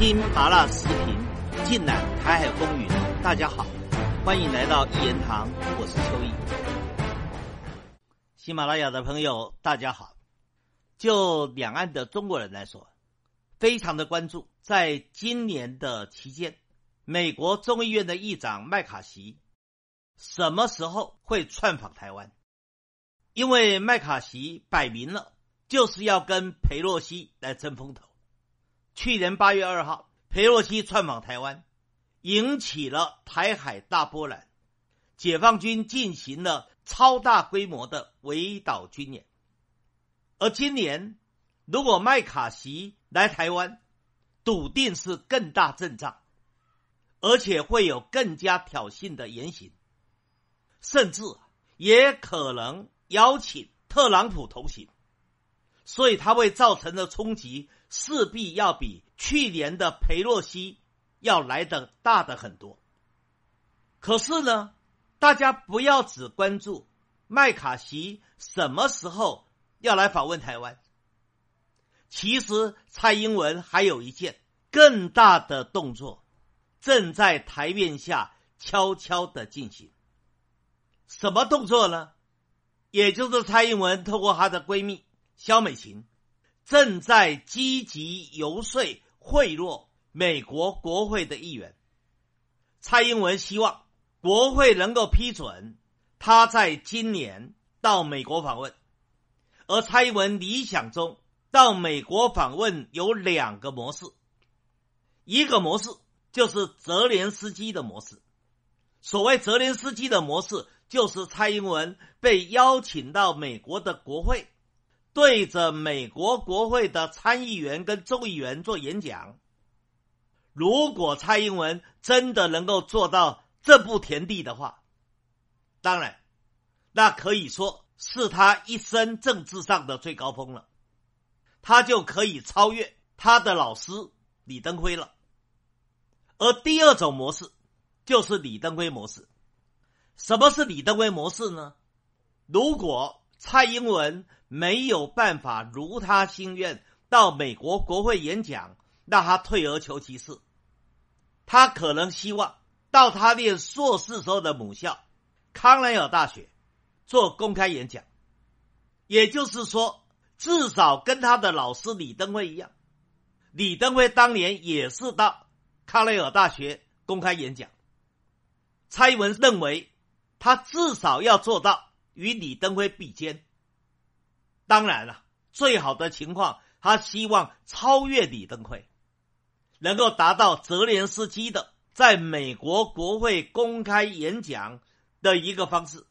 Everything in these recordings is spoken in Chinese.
听麻辣视频，尽览台海风云。大家好，欢迎来到一言堂，我是秋意。喜马拉雅的朋友，大家好。就两岸的中国人来说，非常的关注，在今年的期间，美国众议院的议长麦卡锡什么时候会窜访台湾？因为麦卡锡摆明了就是要跟裴洛西来争风头。去年八月二号，裴洛西窜访台湾，引起了台海大波澜，解放军进行了超大规模的围岛军演。而今年，如果麦卡锡来台湾，笃定是更大阵仗，而且会有更加挑衅的言行，甚至也可能邀请特朗普同行，所以他会造成的冲击。势必要比去年的裴洛西要来的大的很多。可是呢，大家不要只关注麦卡锡什么时候要来访问台湾。其实蔡英文还有一件更大的动作，正在台面下悄悄的进行。什么动作呢？也就是蔡英文透过她的闺蜜肖美琴。正在积极游说贿赂美国国会的议员。蔡英文希望国会能够批准他在今年到美国访问，而蔡英文理想中到美国访问有两个模式，一个模式就是泽连斯基的模式。所谓泽连斯基的模式，就是蔡英文被邀请到美国的国会。对着美国国会的参议员跟众议员做演讲，如果蔡英文真的能够做到这步田地的话，当然，那可以说是他一生政治上的最高峰了，他就可以超越他的老师李登辉了。而第二种模式就是李登辉模式。什么是李登辉模式呢？如果蔡英文。没有办法如他心愿到美国国会演讲，那他退而求其次，他可能希望到他念硕士时候的母校康奈尔大学做公开演讲，也就是说，至少跟他的老师李登辉一样，李登辉当年也是到康奈尔大学公开演讲。蔡英文认为，他至少要做到与李登辉比肩。当然了，最好的情况，他希望超越李登辉，能够达到泽连斯基的在美国国会公开演讲的一个方式。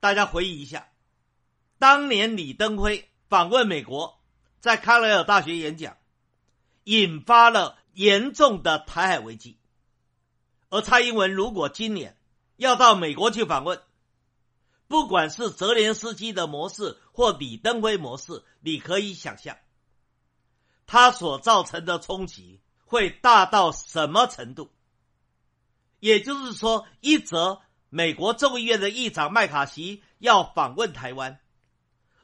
大家回忆一下，当年李登辉访问美国，在康奈尔大学演讲，引发了严重的台海危机。而蔡英文如果今年要到美国去访问，不管是泽连斯基的模式或李登辉模式，你可以想象，它所造成的冲击会大到什么程度？也就是说，一则美国众议院的议长麦卡锡要访问台湾，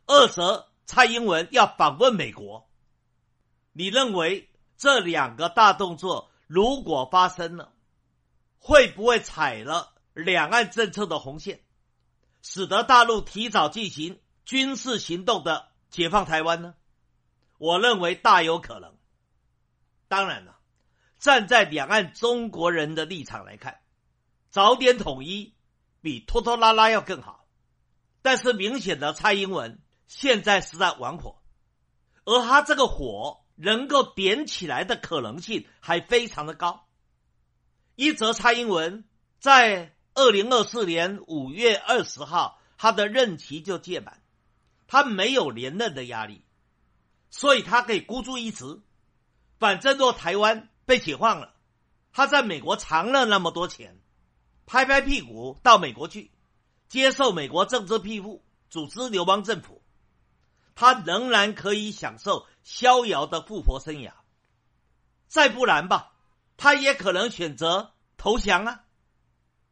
二则蔡英文要访问美国。你认为这两个大动作如果发生了，会不会踩了两岸政策的红线？使得大陆提早进行军事行动的解放台湾呢？我认为大有可能。当然了，站在两岸中国人的立场来看，早点统一比拖拖拉拉要更好。但是明显的，蔡英文现在是在玩火，而他这个火能够点起来的可能性还非常的高。一则，蔡英文在。二零二四年五月二十号，他的任期就届满，他没有连任的压力，所以他可以孤注一掷。反正若台湾被解放了，他在美国藏了那么多钱，拍拍屁股到美国去，接受美国政治庇护，组织流氓政府，他仍然可以享受逍遥的富婆生涯。再不然吧，他也可能选择投降啊。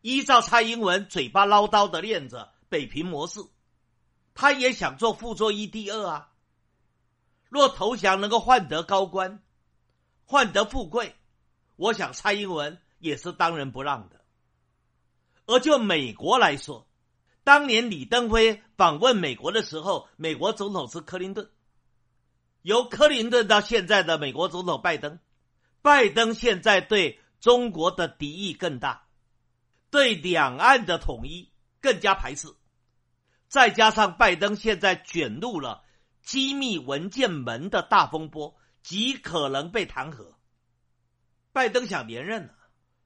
依照蔡英文嘴巴唠叨的练着北平模式，他也想做傅作一第二啊。若投降能够换得高官，换得富贵，我想蔡英文也是当仁不让的。而就美国来说，当年李登辉访问美国的时候，美国总统是克林顿。由克林顿到现在的美国总统拜登，拜登现在对中国的敌意更大，对两岸的统一更加排斥。再加上拜登现在卷入了机密文件门的大风波，极可能被弹劾。拜登想连任了，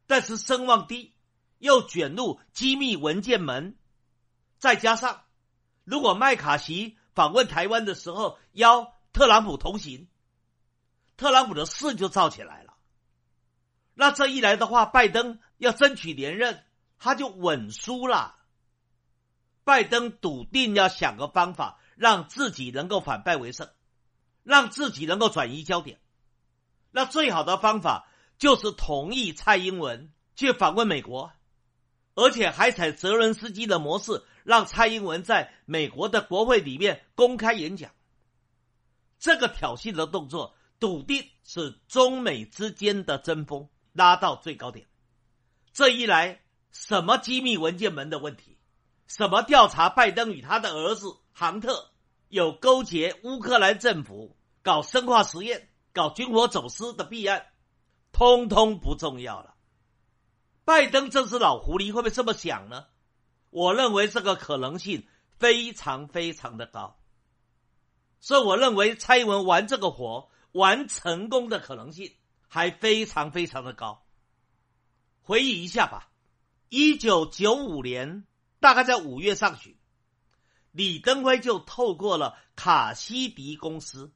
但是声望低，又卷入机密文件门。再加上，如果麦卡锡访问台湾的时候邀特朗普同行，特朗普的事就造起来了。那这一来的话，拜登要争取连任，他就稳输了。拜登笃定要想个方法，让自己能够反败为胜，让自己能够转移焦点。那最好的方法就是同意蔡英文去访问美国，而且还采泽伦斯基的模式。让蔡英文在美国的国会里面公开演讲，这个挑衅的动作，笃定是中美之间的争锋拉到最高点。这一来，什么机密文件门的问题，什么调查拜登与他的儿子杭特有勾结乌克兰政府搞生化实验、搞军火走私的弊案，通通不重要了。拜登这只老狐狸会不会这么想呢？我认为这个可能性非常非常的高，所以我认为蔡英文玩这个活玩成功的可能性还非常非常的高。回忆一下吧，一九九五年大概在五月上旬，李登辉就透过了卡西迪公司，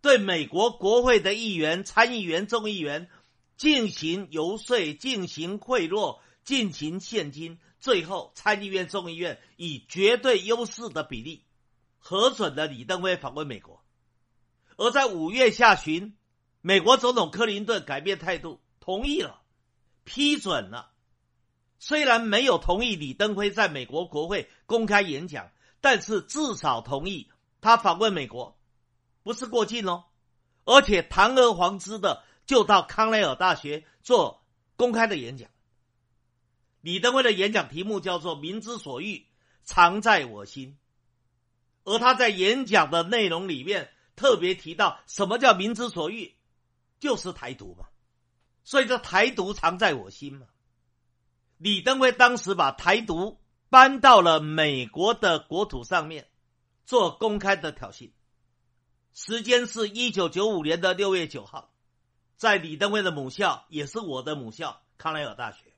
对美国国会的议员、参议员、众议员进行游说、进行贿赂、进行现金。最后，参议院、众议院以绝对优势的比例核准了李登辉访问美国。而在五月下旬，美国总统克林顿改变态度，同意了，批准了。虽然没有同意李登辉在美国国会公开演讲，但是至少同意他访问美国，不是过境哦，而且堂而皇之的就到康奈尔大学做公开的演讲。李登辉的演讲题目叫做“民之所欲，常在我心”，而他在演讲的内容里面特别提到，什么叫“民之所欲”，就是台独嘛。所以这台独常在我心嘛。李登辉当时把台独搬到了美国的国土上面，做公开的挑衅。时间是一九九五年的六月九号，在李登辉的母校，也是我的母校康奈尔大学。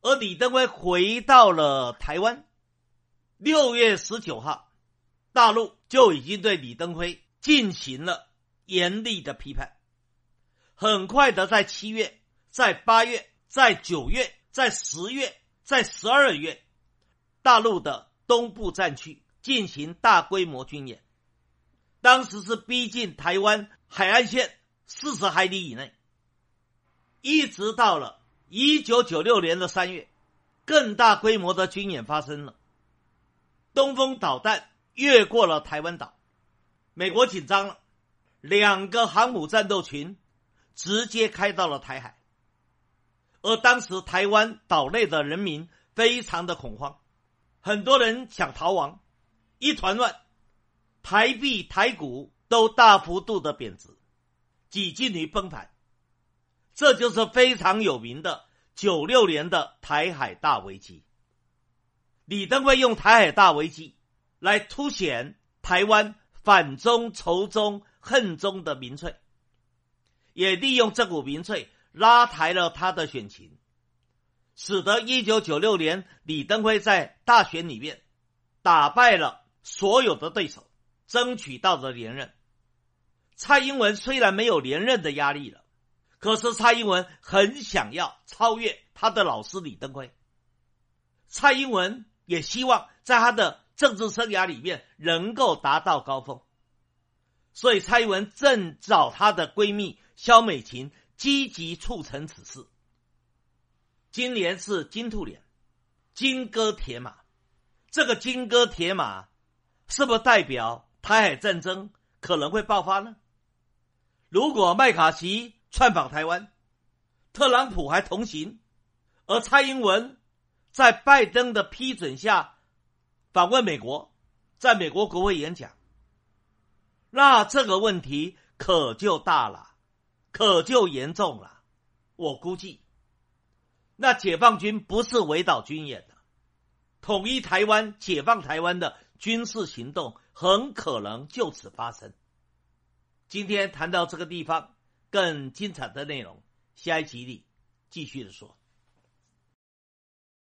而李登辉回到了台湾，六月十九号，大陆就已经对李登辉进行了严厉的批判。很快的，在七月、在八月、在九月、在十月、在十二月，大陆的东部战区进行大规模军演，当时是逼近台湾海岸线四十海里以内，一直到了。一九九六年的三月，更大规模的军演发生了。东风导弹越过了台湾岛，美国紧张了，两个航母战斗群直接开到了台海。而当时台湾岛内的人民非常的恐慌，很多人想逃亡，一团乱，台币、台股都大幅度的贬值，几近于崩盘。这就是非常有名的九六年的台海大危机。李登辉用台海大危机来凸显台湾反中、仇中、恨中的民粹，也利用这股民粹拉抬了他的选情，使得一九九六年李登辉在大选里面打败了所有的对手，争取到了连任。蔡英文虽然没有连任的压力了。可是蔡英文很想要超越他的老师李登辉，蔡英文也希望在他的政治生涯里面能够达到高峰，所以蔡英文正找她的闺蜜肖美琴积极促成此事。今年是金兔年，金戈铁马，这个金戈铁马是不是代表台海战争可能会爆发呢？如果麦卡锡窜访台湾，特朗普还同行，而蔡英文在拜登的批准下访问美国，在美国国会演讲，那这个问题可就大了，可就严重了。我估计，那解放军不是围岛军演的，统一台湾、解放台湾的军事行动很可能就此发生。今天谈到这个地方，更精彩的内容，下一集里继续的说。